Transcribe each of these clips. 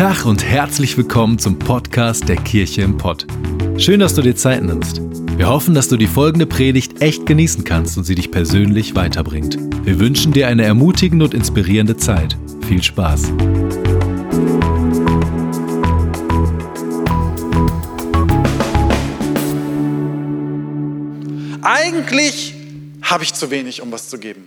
Tag und herzlich willkommen zum Podcast der Kirche im Pott. Schön, dass du dir Zeit nimmst. Wir hoffen, dass du die folgende Predigt echt genießen kannst und sie dich persönlich weiterbringt. Wir wünschen dir eine ermutigende und inspirierende Zeit. Viel Spaß. Eigentlich habe ich zu wenig, um was zu geben.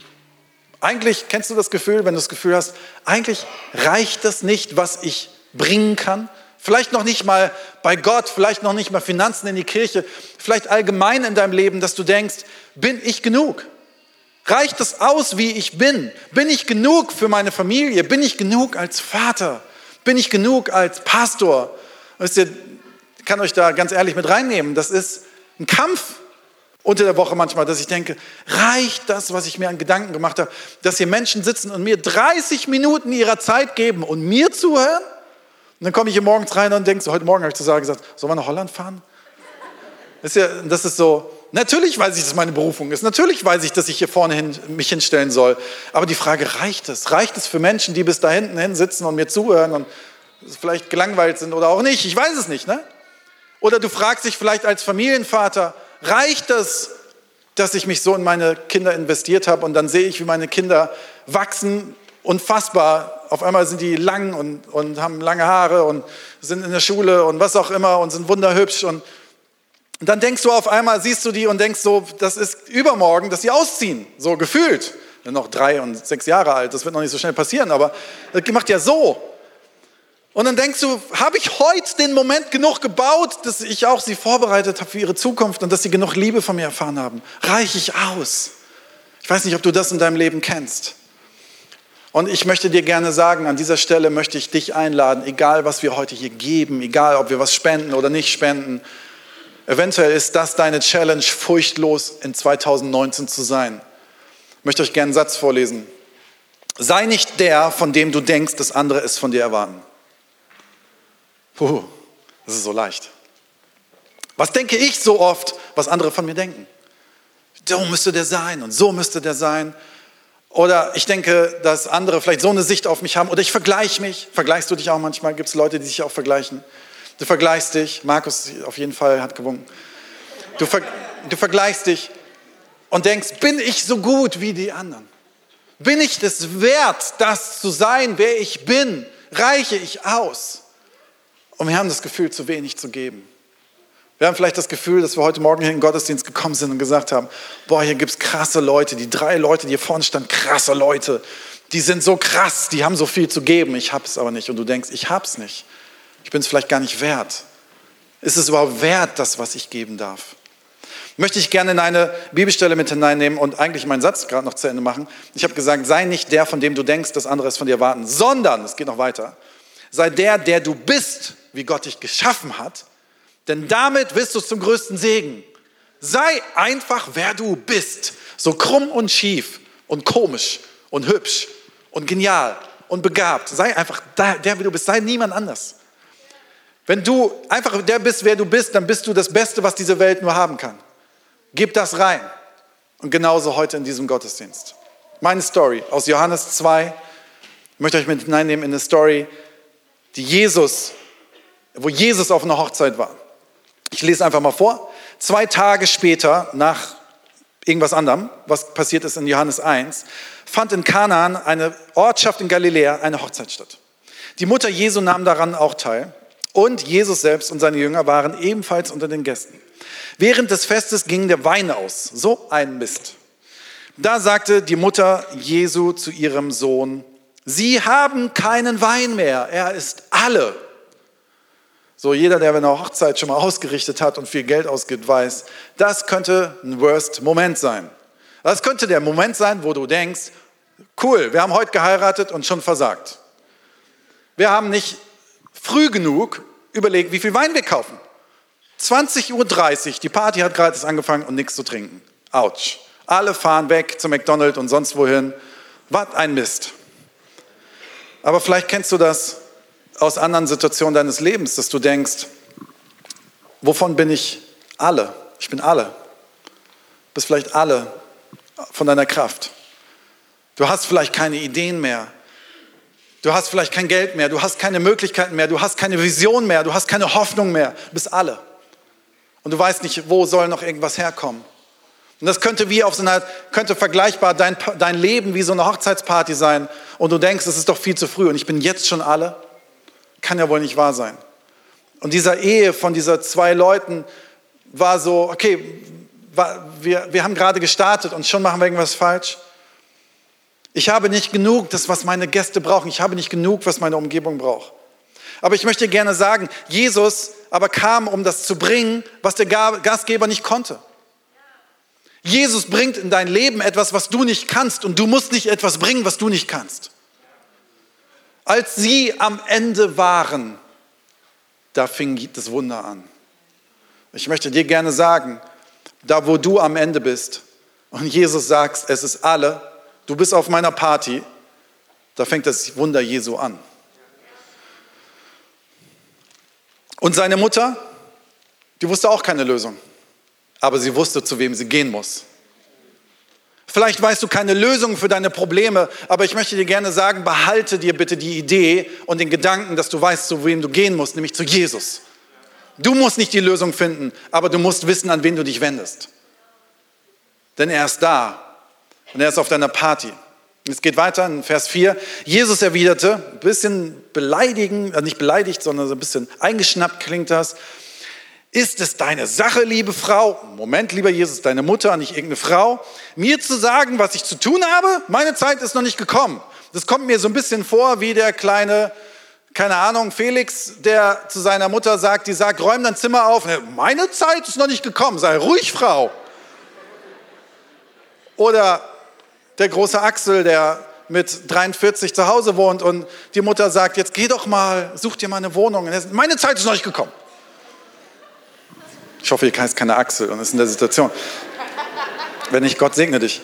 Eigentlich kennst du das Gefühl, wenn du das Gefühl hast, eigentlich reicht das nicht, was ich bringen kann. Vielleicht noch nicht mal bei Gott, vielleicht noch nicht mal Finanzen in die Kirche, vielleicht allgemein in deinem Leben, dass du denkst, bin ich genug? Reicht es aus, wie ich bin? Bin ich genug für meine Familie? Bin ich genug als Vater? Bin ich genug als Pastor? Wisst ihr, ich kann euch da ganz ehrlich mit reinnehmen. Das ist ein Kampf unter der Woche manchmal, dass ich denke, reicht das, was ich mir an Gedanken gemacht habe, dass hier Menschen sitzen und mir 30 Minuten ihrer Zeit geben und mir zuhören? Und dann komme ich hier morgens rein und denke, so heute Morgen habe ich zu Sarah gesagt, sollen wir nach Holland fahren? Das ist, ja, das ist so, natürlich weiß ich, dass meine Berufung ist, natürlich weiß ich, dass ich hier vorne hin, mich hinstellen soll, aber die Frage, reicht es? Reicht es für Menschen, die bis da hinten hin sitzen und mir zuhören und vielleicht gelangweilt sind oder auch nicht? Ich weiß es nicht, ne? Oder du fragst dich vielleicht als Familienvater, reicht es, dass ich mich so in meine Kinder investiert habe und dann sehe ich, wie meine Kinder wachsen, unfassbar. Auf einmal sind die lang und, und haben lange Haare und sind in der Schule und was auch immer und sind wunderhübsch. Und, und dann denkst du auf einmal, siehst du die und denkst so, das ist übermorgen, dass sie ausziehen, so gefühlt. Noch drei und sechs Jahre alt, das wird noch nicht so schnell passieren, aber das macht ja so. Und dann denkst du, habe ich heute den Moment genug gebaut, dass ich auch sie vorbereitet habe für ihre Zukunft und dass sie genug Liebe von mir erfahren haben? Reiche ich aus? Ich weiß nicht, ob du das in deinem Leben kennst. Und ich möchte dir gerne sagen, an dieser Stelle möchte ich dich einladen, egal was wir heute hier geben, egal ob wir was spenden oder nicht spenden, eventuell ist das deine Challenge, furchtlos in 2019 zu sein. Ich möchte euch gerne einen Satz vorlesen. Sei nicht der, von dem du denkst, dass andere es von dir erwarten. Puh, das ist so leicht. Was denke ich so oft, was andere von mir denken? So müsste der sein und so müsste der sein. Oder ich denke, dass andere vielleicht so eine Sicht auf mich haben. Oder ich vergleiche mich. Vergleichst du dich auch manchmal? Gibt es Leute, die sich auch vergleichen? Du vergleichst dich. Markus auf jeden Fall hat gewunken. Du, ver du vergleichst dich und denkst, bin ich so gut wie die anderen? Bin ich es wert, das zu sein, wer ich bin? Reiche ich aus? Und wir haben das Gefühl, zu wenig zu geben. Wir haben vielleicht das Gefühl, dass wir heute Morgen hier in den Gottesdienst gekommen sind und gesagt haben, boah, hier gibt es krasse Leute, die drei Leute, die hier vorne standen, krasse Leute, die sind so krass, die haben so viel zu geben, ich habe es aber nicht. Und du denkst, ich habe es nicht. Ich bin es vielleicht gar nicht wert. Ist es überhaupt wert, das, was ich geben darf? Möchte ich gerne in eine Bibelstelle mit hineinnehmen und eigentlich meinen Satz gerade noch zu Ende machen. Ich habe gesagt, sei nicht der, von dem du denkst, dass andere es von dir erwarten, sondern, es geht noch weiter, sei der, der du bist wie Gott dich geschaffen hat, denn damit wirst du zum größten Segen. Sei einfach, wer du bist. So krumm und schief und komisch und hübsch und genial und begabt. Sei einfach der, wie du bist. Sei niemand anders. Wenn du einfach der bist, wer du bist, dann bist du das Beste, was diese Welt nur haben kann. Gib das rein. Und genauso heute in diesem Gottesdienst. Meine Story aus Johannes 2. Ich möchte euch mit hineinnehmen in eine Story, die Jesus wo Jesus auf einer Hochzeit war. Ich lese einfach mal vor. Zwei Tage später, nach irgendwas anderem, was passiert ist in Johannes 1, fand in Kanaan, eine Ortschaft in Galiläa, eine Hochzeit statt. Die Mutter Jesu nahm daran auch teil und Jesus selbst und seine Jünger waren ebenfalls unter den Gästen. Während des Festes ging der Wein aus. So ein Mist. Da sagte die Mutter Jesu zu ihrem Sohn, Sie haben keinen Wein mehr, er ist alle. So jeder, der eine Hochzeit schon mal ausgerichtet hat und viel Geld ausgibt, weiß, das könnte ein Worst-Moment sein. Das könnte der Moment sein, wo du denkst, cool, wir haben heute geheiratet und schon versagt. Wir haben nicht früh genug überlegt, wie viel Wein wir kaufen. 20.30 Uhr, die Party hat gerade angefangen und nichts zu trinken. Autsch. Alle fahren weg zu McDonald's und sonst wohin. Was ein Mist. Aber vielleicht kennst du das aus anderen Situationen deines Lebens, dass du denkst, wovon bin ich alle? Ich bin alle. Du bist vielleicht alle von deiner Kraft. Du hast vielleicht keine Ideen mehr. Du hast vielleicht kein Geld mehr, du hast keine Möglichkeiten mehr, du hast keine Vision mehr, du hast keine Hoffnung mehr. Du bist alle. Und du weißt nicht, wo soll noch irgendwas herkommen. Und das könnte wie auf so einer, könnte vergleichbar dein, dein Leben wie so eine Hochzeitsparty sein. Und du denkst, es ist doch viel zu früh und ich bin jetzt schon alle. Kann ja wohl nicht wahr sein. Und dieser Ehe von dieser zwei Leuten war so, okay, wir, wir haben gerade gestartet und schon machen wir irgendwas falsch. Ich habe nicht genug, das, was meine Gäste brauchen. Ich habe nicht genug, was meine Umgebung braucht. Aber ich möchte gerne sagen, Jesus aber kam, um das zu bringen, was der Gastgeber nicht konnte. Jesus bringt in dein Leben etwas, was du nicht kannst und du musst nicht etwas bringen, was du nicht kannst. Als sie am Ende waren, da fing das Wunder an. Ich möchte dir gerne sagen, da wo du am Ende bist und Jesus sagt, es ist alle, du bist auf meiner Party, da fängt das Wunder Jesu an. Und seine Mutter, die wusste auch keine Lösung, aber sie wusste, zu wem sie gehen muss. Vielleicht weißt du keine Lösung für deine Probleme, aber ich möchte dir gerne sagen, behalte dir bitte die Idee und den Gedanken, dass du weißt, zu wem du gehen musst, nämlich zu Jesus. Du musst nicht die Lösung finden, aber du musst wissen, an wen du dich wendest. Denn er ist da und er ist auf deiner Party. Es geht weiter in Vers 4. Jesus erwiderte, ein bisschen beleidigend, äh, nicht beleidigt, sondern so ein bisschen eingeschnappt klingt das. Ist es deine Sache, liebe Frau, Moment, lieber Jesus, deine Mutter, nicht irgendeine Frau, mir zu sagen, was ich zu tun habe? Meine Zeit ist noch nicht gekommen. Das kommt mir so ein bisschen vor wie der kleine keine Ahnung, Felix, der zu seiner Mutter sagt, die sagt, räum dein Zimmer auf. Meine Zeit ist noch nicht gekommen, sei ruhig, Frau. Oder der große Axel, der mit 43 zu Hause wohnt und die Mutter sagt, jetzt geh doch mal, such dir mal eine Wohnung. Meine Zeit ist noch nicht gekommen. Ich hoffe, ihr heißt keine Axel und ist in der Situation. Wenn nicht, Gott segne dich.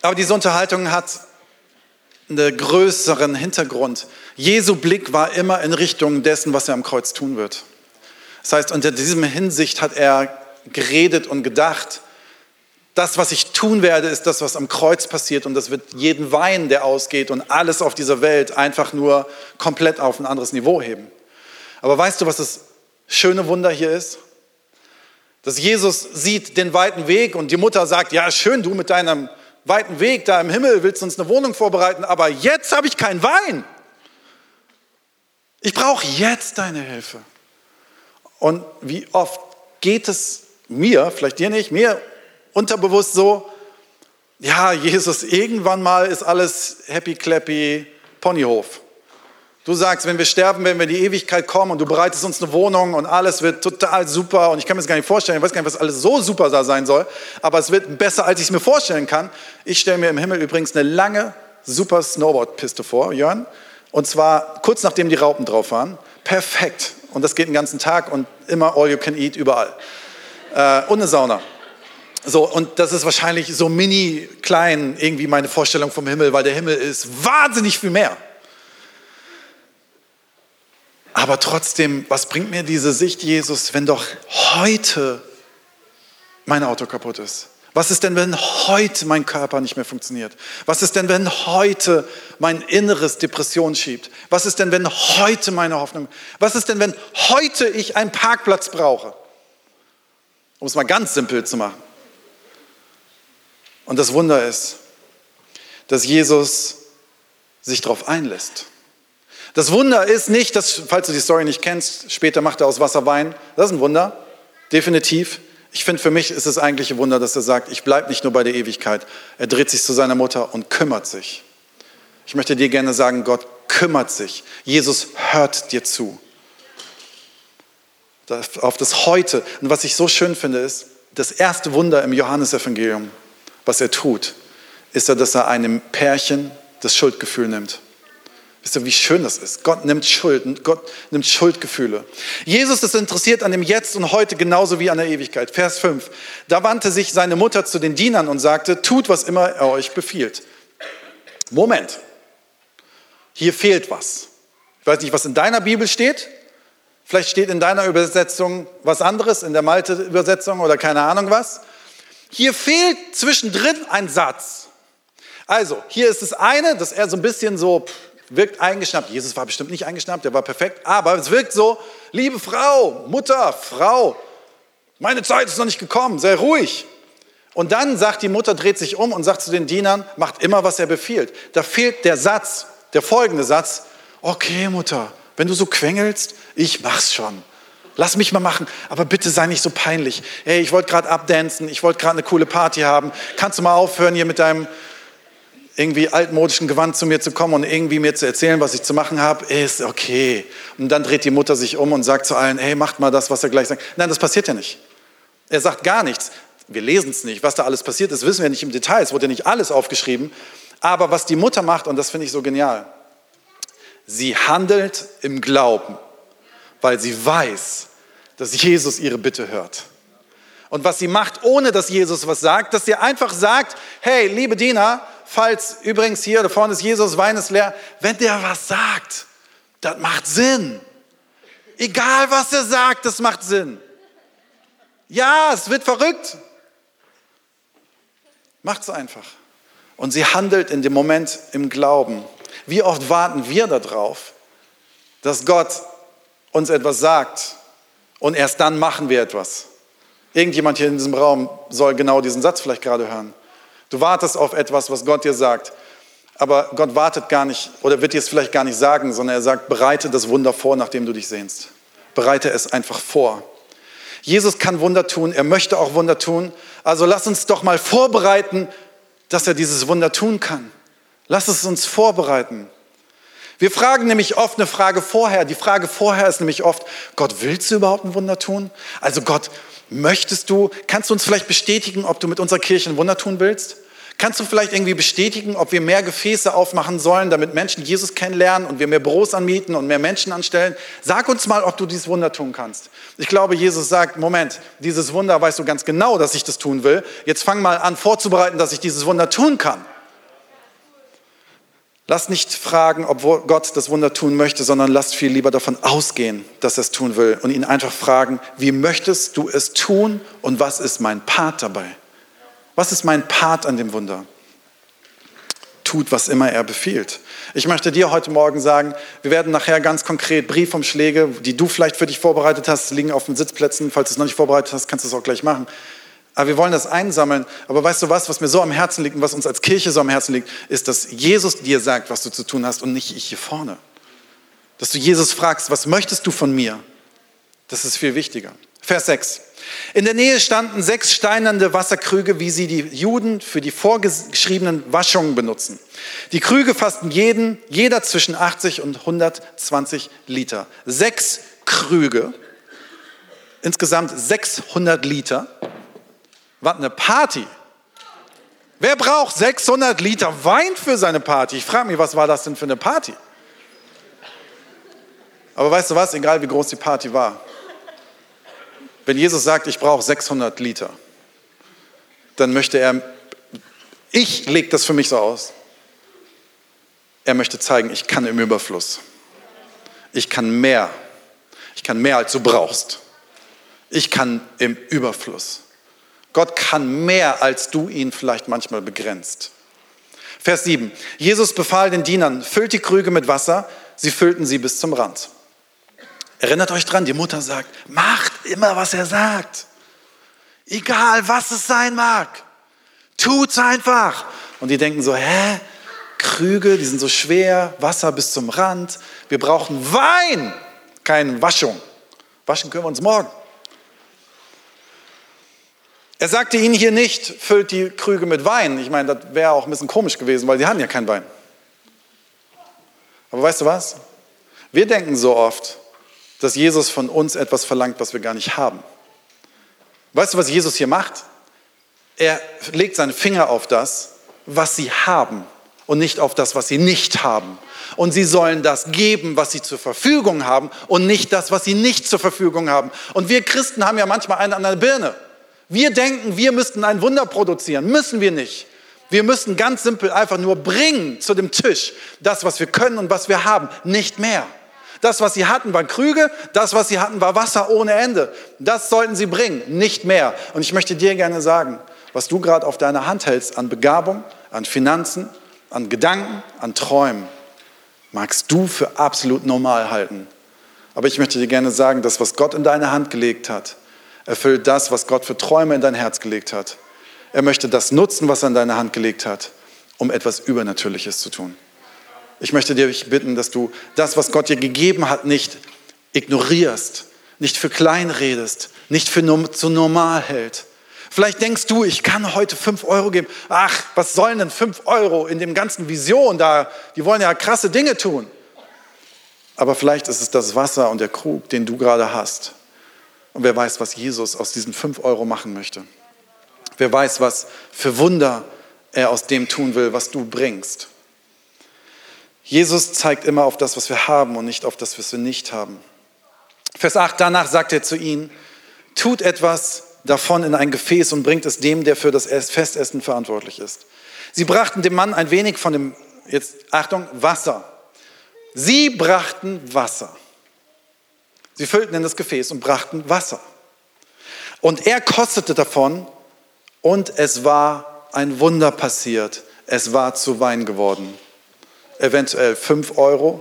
Aber diese Unterhaltung hat einen größeren Hintergrund. Jesu Blick war immer in Richtung dessen, was er am Kreuz tun wird. Das heißt, unter diesem Hinsicht hat er geredet und gedacht, das, was ich tun werde, ist das, was am Kreuz passiert und das wird jeden Wein, der ausgeht und alles auf dieser Welt einfach nur komplett auf ein anderes Niveau heben. Aber weißt du, was das schöne Wunder hier ist? Dass Jesus sieht den weiten Weg und die Mutter sagt, ja schön, du mit deinem weiten Weg da im Himmel, willst uns eine Wohnung vorbereiten, aber jetzt habe ich keinen Wein. Ich brauche jetzt deine Hilfe. Und wie oft geht es mir, vielleicht dir nicht, mir unterbewusst so, ja, Jesus, irgendwann mal ist alles happy clappy Ponyhof. Du sagst, wenn wir sterben, wenn wir in die Ewigkeit kommen und du bereitest uns eine Wohnung und alles wird total super und ich kann mir das gar nicht vorstellen, ich weiß gar nicht, was alles so super da sein soll, aber es wird besser, als ich es mir vorstellen kann. Ich stelle mir im Himmel übrigens eine lange, super Snowboardpiste vor, Jörn, und zwar kurz nachdem die Raupen drauf waren. Perfekt. Und das geht den ganzen Tag und immer all you can eat überall. Äh, und eine Sauna. So, und das ist wahrscheinlich so mini klein irgendwie meine Vorstellung vom Himmel, weil der Himmel ist wahnsinnig viel mehr. Aber trotzdem, was bringt mir diese Sicht, Jesus, wenn doch heute mein Auto kaputt ist? Was ist denn, wenn heute mein Körper nicht mehr funktioniert? Was ist denn, wenn heute mein inneres Depression schiebt? Was ist denn, wenn heute meine Hoffnung? Was ist denn, wenn heute ich einen Parkplatz brauche? Um es mal ganz simpel zu machen. Und das Wunder ist, dass Jesus sich darauf einlässt. Das Wunder ist nicht, dass, falls du die Story nicht kennst, später macht er aus Wasser Wein. Das ist ein Wunder, definitiv. Ich finde, für mich ist es eigentlich ein Wunder, dass er sagt, ich bleibe nicht nur bei der Ewigkeit. Er dreht sich zu seiner Mutter und kümmert sich. Ich möchte dir gerne sagen, Gott kümmert sich. Jesus hört dir zu. Auf das Heute. Und was ich so schön finde, ist, das erste Wunder im Johannesevangelium, was er tut, ist, dass er einem Pärchen das Schuldgefühl nimmt. Wisst ihr, wie schön das ist? Gott nimmt Schuld, Gott nimmt Schuldgefühle. Jesus ist interessiert an dem Jetzt und heute genauso wie an der Ewigkeit. Vers 5. Da wandte sich seine Mutter zu den Dienern und sagte, tut, was immer er euch befiehlt. Moment. Hier fehlt was. Ich weiß nicht, was in deiner Bibel steht. Vielleicht steht in deiner Übersetzung was anderes, in der Malte-Übersetzung oder keine Ahnung was. Hier fehlt zwischendrin ein Satz. Also, hier ist das eine, dass er so ein bisschen so wirkt eingeschnappt. Jesus war bestimmt nicht eingeschnappt, der war perfekt, aber es wirkt so, liebe Frau, Mutter, Frau, meine Zeit ist noch nicht gekommen, sei ruhig. Und dann sagt die Mutter, dreht sich um und sagt zu den Dienern, macht immer, was er befiehlt. Da fehlt der Satz, der folgende Satz, okay Mutter, wenn du so quengelst, ich mach's schon. Lass mich mal machen, aber bitte sei nicht so peinlich. Hey, ich wollte gerade abdancen, ich wollte gerade eine coole Party haben. Kannst du mal aufhören, hier mit deinem irgendwie altmodischen Gewand zu mir zu kommen und irgendwie mir zu erzählen, was ich zu machen habe? Ist okay. Und dann dreht die Mutter sich um und sagt zu allen, hey, macht mal das, was er gleich sagt. Nein, das passiert ja nicht. Er sagt gar nichts. Wir lesen es nicht. Was da alles passiert ist, wissen wir nicht im Detail. Es wurde ja nicht alles aufgeschrieben. Aber was die Mutter macht, und das finde ich so genial, sie handelt im Glauben, weil sie weiß, dass Jesus ihre Bitte hört. Und was sie macht, ohne dass Jesus was sagt, dass sie einfach sagt, hey, liebe Diener, falls übrigens hier, da vorne ist Jesus, Wein ist leer, wenn der was sagt, das macht Sinn. Egal was er sagt, das macht Sinn. Ja, es wird verrückt. Macht es einfach. Und sie handelt in dem Moment im Glauben. Wie oft warten wir darauf, dass Gott uns etwas sagt und erst dann machen wir etwas. Irgendjemand hier in diesem Raum soll genau diesen Satz vielleicht gerade hören. Du wartest auf etwas, was Gott dir sagt, aber Gott wartet gar nicht oder wird dir es vielleicht gar nicht sagen, sondern er sagt, bereite das Wunder vor, nachdem du dich sehnst. Bereite es einfach vor. Jesus kann Wunder tun, er möchte auch Wunder tun. Also lass uns doch mal vorbereiten, dass er dieses Wunder tun kann. Lass es uns vorbereiten. Wir fragen nämlich oft eine Frage vorher. Die Frage vorher ist nämlich oft, Gott, willst du überhaupt ein Wunder tun? Also Gott, möchtest du, kannst du uns vielleicht bestätigen, ob du mit unserer Kirche ein Wunder tun willst? Kannst du vielleicht irgendwie bestätigen, ob wir mehr Gefäße aufmachen sollen, damit Menschen Jesus kennenlernen und wir mehr Büros anmieten und mehr Menschen anstellen? Sag uns mal, ob du dieses Wunder tun kannst. Ich glaube, Jesus sagt, Moment, dieses Wunder weißt du ganz genau, dass ich das tun will. Jetzt fang mal an vorzubereiten, dass ich dieses Wunder tun kann. Lass nicht fragen, ob Gott das Wunder tun möchte, sondern lass viel lieber davon ausgehen, dass er es tun will und ihn einfach fragen, wie möchtest du es tun und was ist mein Part dabei? Was ist mein Part an dem Wunder? Tut, was immer er befiehlt. Ich möchte dir heute Morgen sagen, wir werden nachher ganz konkret Briefumschläge, die du vielleicht für dich vorbereitet hast, liegen auf den Sitzplätzen. Falls du es noch nicht vorbereitet hast, kannst du es auch gleich machen. Aber wir wollen das einsammeln. Aber weißt du was, was mir so am Herzen liegt und was uns als Kirche so am Herzen liegt, ist, dass Jesus dir sagt, was du zu tun hast und nicht ich hier vorne. Dass du Jesus fragst, was möchtest du von mir? Das ist viel wichtiger. Vers 6. In der Nähe standen sechs steinernde Wasserkrüge, wie sie die Juden für die vorgeschriebenen Waschungen benutzen. Die Krüge fassten jeden, jeder zwischen 80 und 120 Liter. Sechs Krüge, insgesamt 600 Liter. Was eine Party! Wer braucht 600 Liter Wein für seine Party? Ich frage mich, was war das denn für eine Party? Aber weißt du was, egal wie groß die Party war, wenn Jesus sagt, ich brauche 600 Liter, dann möchte er, ich lege das für mich so aus, er möchte zeigen, ich kann im Überfluss. Ich kann mehr. Ich kann mehr, als du brauchst. Ich kann im Überfluss. Gott kann mehr, als du ihn vielleicht manchmal begrenzt. Vers 7. Jesus befahl den Dienern, füllt die Krüge mit Wasser. Sie füllten sie bis zum Rand. Erinnert euch dran, die Mutter sagt, macht immer, was er sagt. Egal, was es sein mag. Tut's einfach. Und die denken so, hä? Krüge, die sind so schwer, Wasser bis zum Rand. Wir brauchen Wein, keine Waschung. Waschen können wir uns morgen. Er sagte ihnen hier nicht, füllt die Krüge mit Wein. Ich meine, das wäre auch ein bisschen komisch gewesen, weil die hatten ja kein Wein. Aber weißt du was? Wir denken so oft, dass Jesus von uns etwas verlangt, was wir gar nicht haben. Weißt du, was Jesus hier macht? Er legt seinen Finger auf das, was sie haben und nicht auf das, was sie nicht haben. Und sie sollen das geben, was sie zur Verfügung haben und nicht das, was sie nicht zur Verfügung haben. Und wir Christen haben ja manchmal einen an der Birne. Wir denken, wir müssten ein Wunder produzieren. Müssen wir nicht. Wir müssen ganz simpel einfach nur bringen zu dem Tisch das, was wir können und was wir haben, nicht mehr. Das, was sie hatten, waren Krüge. Das, was sie hatten, war Wasser ohne Ende. Das sollten sie bringen, nicht mehr. Und ich möchte dir gerne sagen, was du gerade auf deiner Hand hältst an Begabung, an Finanzen, an Gedanken, an Träumen, magst du für absolut normal halten. Aber ich möchte dir gerne sagen, das, was Gott in deine Hand gelegt hat, erfüllt das, was Gott für Träume in dein Herz gelegt hat. Er möchte das nutzen, was er in deine Hand gelegt hat, um etwas Übernatürliches zu tun. Ich möchte dich bitten, dass du das, was Gott dir gegeben hat, nicht ignorierst, nicht für klein redest, nicht für zu normal hält. Vielleicht denkst du, ich kann heute fünf Euro geben. Ach, was sollen denn fünf Euro in dem ganzen Vision da? Die wollen ja krasse Dinge tun. Aber vielleicht ist es das Wasser und der Krug, den du gerade hast. Und wer weiß, was Jesus aus diesen fünf Euro machen möchte. Wer weiß, was für Wunder er aus dem tun will, was du bringst. Jesus zeigt immer auf das, was wir haben und nicht auf das, was wir nicht haben. Vers 8, danach sagt er zu ihnen, tut etwas davon in ein Gefäß und bringt es dem, der für das Festessen verantwortlich ist. Sie brachten dem Mann ein wenig von dem, jetzt Achtung, Wasser. Sie brachten Wasser. Sie füllten in das Gefäß und brachten Wasser. Und er kostete davon und es war ein Wunder passiert. Es war zu Wein geworden. Eventuell fünf Euro,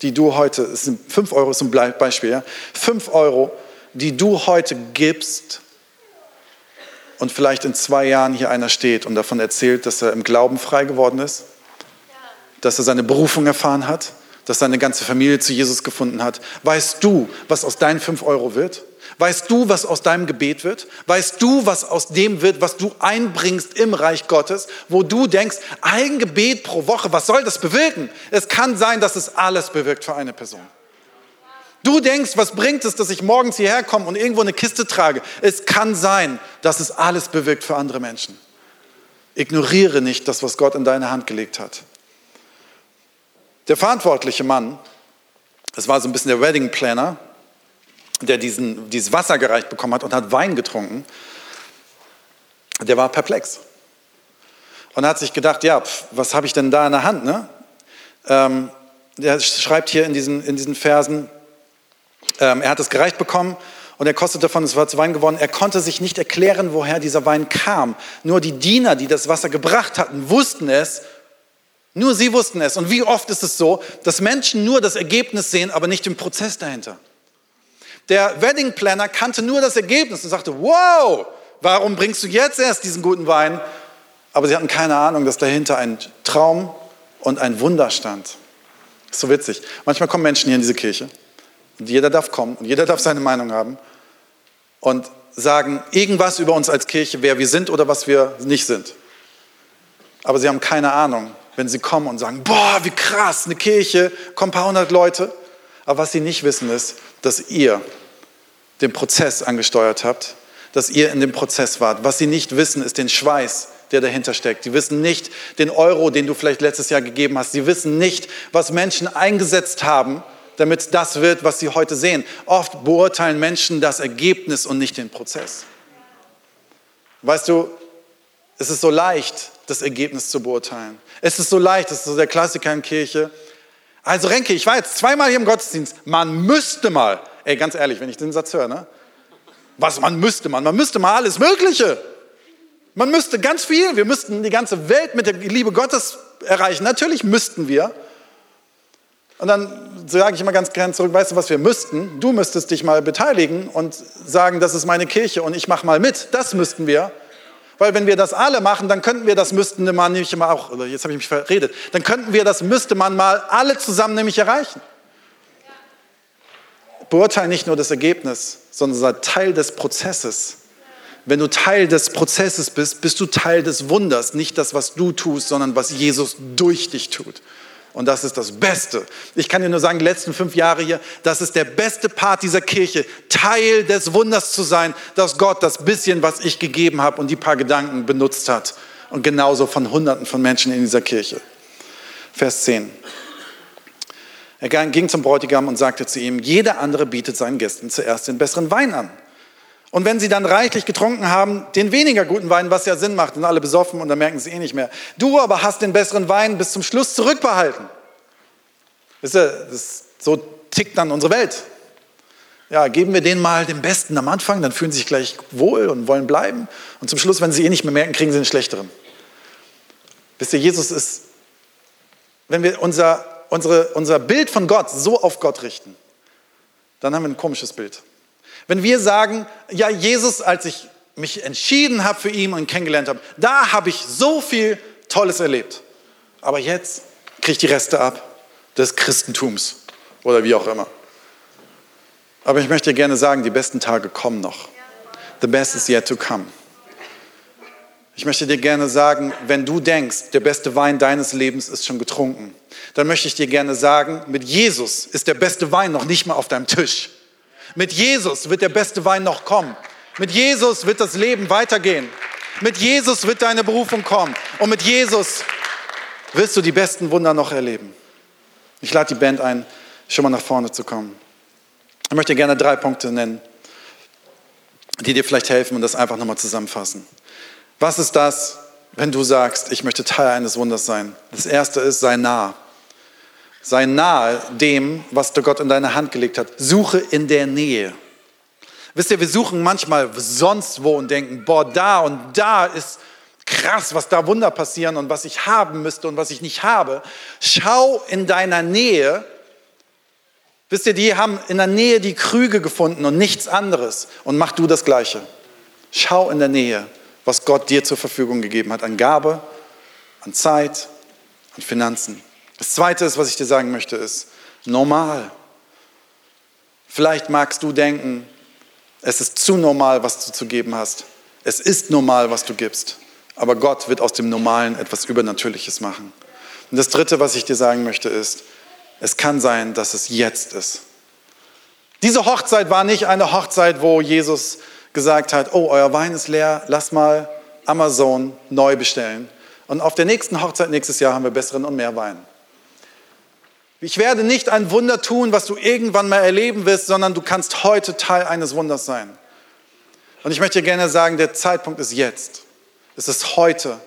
die du heute, fünf Euro ist ein Beispiel, ja? fünf Euro, die du heute gibst und vielleicht in zwei Jahren hier einer steht und davon erzählt, dass er im Glauben frei geworden ist, dass er seine Berufung erfahren hat, dass seine ganze Familie zu Jesus gefunden hat. Weißt du, was aus deinen fünf Euro wird? Weißt du, was aus deinem Gebet wird? Weißt du, was aus dem wird, was du einbringst im Reich Gottes, wo du denkst, ein Gebet pro Woche, was soll das bewirken? Es kann sein, dass es alles bewirkt für eine Person. Du denkst, was bringt es, dass ich morgens hierher komme und irgendwo eine Kiste trage? Es kann sein, dass es alles bewirkt für andere Menschen. Ignoriere nicht das, was Gott in deine Hand gelegt hat. Der verantwortliche Mann, das war so ein bisschen der Wedding Planner, der diesen, dieses Wasser gereicht bekommen hat und hat Wein getrunken, der war perplex. Und hat sich gedacht, ja, pf, was habe ich denn da in der Hand? Ne? Ähm, der schreibt hier in diesen, in diesen Versen, ähm, er hat es gereicht bekommen und er kostete davon, es war zu Wein geworden. Er konnte sich nicht erklären, woher dieser Wein kam. Nur die Diener, die das Wasser gebracht hatten, wussten es. Nur sie wussten es. Und wie oft ist es so, dass Menschen nur das Ergebnis sehen, aber nicht den Prozess dahinter. Der Wedding Planner kannte nur das Ergebnis und sagte, wow, warum bringst du jetzt erst diesen guten Wein? Aber sie hatten keine Ahnung, dass dahinter ein Traum und ein Wunder stand. ist so witzig. Manchmal kommen Menschen hier in diese Kirche und jeder darf kommen und jeder darf seine Meinung haben und sagen irgendwas über uns als Kirche, wer wir sind oder was wir nicht sind. Aber sie haben keine Ahnung, wenn sie kommen und sagen, boah, wie krass, eine Kirche, kommen ein paar hundert Leute. Aber was sie nicht wissen ist, dass ihr den Prozess angesteuert habt, dass ihr in dem Prozess wart. Was sie nicht wissen, ist den Schweiß, der dahinter steckt. Sie wissen nicht den Euro, den du vielleicht letztes Jahr gegeben hast. Sie wissen nicht, was Menschen eingesetzt haben, damit das wird, was sie heute sehen. Oft beurteilen Menschen das Ergebnis und nicht den Prozess. Weißt du, es ist so leicht, das Ergebnis zu beurteilen. Es ist so leicht, das ist so der Klassiker in Kirche. Also Renke, ich war jetzt zweimal hier im Gottesdienst. Man müsste mal, ey, ganz ehrlich, wenn ich den Satz höre, ne? Was man müsste man? Man müsste mal alles Mögliche. Man müsste ganz viel. Wir müssten die ganze Welt mit der Liebe Gottes erreichen. Natürlich müssten wir. Und dann sage ich immer ganz gern zurück, weißt du, was wir müssten? Du müsstest dich mal beteiligen und sagen, das ist meine Kirche und ich mache mal mit. Das müssten wir. Weil wenn wir das alle machen, dann könnten wir das müssten man nämlich immer auch, jetzt habe ich mich verredet, dann könnten wir das müsste man mal alle zusammen nämlich erreichen. Beurteile nicht nur das Ergebnis, sondern sei Teil des Prozesses. Wenn du Teil des Prozesses bist, bist du Teil des Wunders, nicht das, was du tust, sondern was Jesus durch dich tut. Und das ist das Beste. Ich kann dir nur sagen, die letzten fünf Jahre hier, das ist der beste Part dieser Kirche, Teil des Wunders zu sein, dass Gott das bisschen, was ich gegeben habe und die paar Gedanken benutzt hat. Und genauso von Hunderten von Menschen in dieser Kirche. Vers 10. Er ging zum Bräutigam und sagte zu ihm, jeder andere bietet seinen Gästen zuerst den besseren Wein an. Und wenn sie dann reichlich getrunken haben, den weniger guten Wein, was ja Sinn macht, und alle besoffen und dann merken sie eh nicht mehr. Du aber hast den besseren Wein bis zum Schluss zurückbehalten. Wisst ihr, das, so tickt dann unsere Welt. Ja, geben wir denen mal den Besten am Anfang, dann fühlen sie sich gleich wohl und wollen bleiben. Und zum Schluss, wenn sie eh nicht mehr merken, kriegen sie einen schlechteren. Wisst ihr, Jesus ist, wenn wir unser, unsere, unser Bild von Gott so auf Gott richten, dann haben wir ein komisches Bild. Wenn wir sagen, ja, Jesus, als ich mich entschieden habe für ihn und kennengelernt habe, da habe ich so viel Tolles erlebt. Aber jetzt kriege ich die Reste ab des Christentums oder wie auch immer. Aber ich möchte gerne sagen, die besten Tage kommen noch. The best is yet to come. Ich möchte dir gerne sagen, wenn du denkst, der beste Wein deines Lebens ist schon getrunken, dann möchte ich dir gerne sagen, mit Jesus ist der beste Wein noch nicht mal auf deinem Tisch. Mit Jesus wird der beste Wein noch kommen. Mit Jesus wird das Leben weitergehen. Mit Jesus wird deine Berufung kommen. Und mit Jesus wirst du die besten Wunder noch erleben. Ich lade die Band ein, schon mal nach vorne zu kommen. Ich möchte gerne drei Punkte nennen, die dir vielleicht helfen und das einfach nochmal zusammenfassen. Was ist das, wenn du sagst, ich möchte Teil eines Wunders sein? Das erste ist, sei nah. Sei nahe dem, was der Gott in deine Hand gelegt hat. Suche in der Nähe. Wisst ihr, wir suchen manchmal sonst wo und denken, boah, da und da ist krass, was da Wunder passieren und was ich haben müsste und was ich nicht habe. Schau in deiner Nähe. Wisst ihr, die haben in der Nähe die Krüge gefunden und nichts anderes. Und mach du das Gleiche. Schau in der Nähe, was Gott dir zur Verfügung gegeben hat an Gabe, an Zeit, an Finanzen. Das Zweite ist, was ich dir sagen möchte, ist normal. Vielleicht magst du denken, es ist zu normal, was du zu geben hast. Es ist normal, was du gibst. Aber Gott wird aus dem Normalen etwas Übernatürliches machen. Und das Dritte, was ich dir sagen möchte, ist, es kann sein, dass es jetzt ist. Diese Hochzeit war nicht eine Hochzeit, wo Jesus gesagt hat, oh, euer Wein ist leer, lass mal Amazon neu bestellen. Und auf der nächsten Hochzeit nächstes Jahr haben wir besseren und mehr Wein. Ich werde nicht ein Wunder tun, was du irgendwann mal erleben wirst, sondern du kannst heute Teil eines Wunders sein. Und ich möchte gerne sagen, der Zeitpunkt ist jetzt. Es ist heute.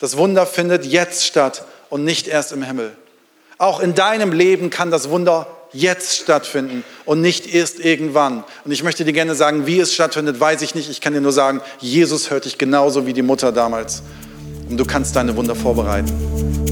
Das Wunder findet jetzt statt und nicht erst im Himmel. Auch in deinem Leben kann das Wunder jetzt stattfinden und nicht erst irgendwann. Und ich möchte dir gerne sagen, wie es stattfindet, weiß ich nicht. Ich kann dir nur sagen, Jesus hört dich genauso wie die Mutter damals. Und du kannst deine Wunder vorbereiten.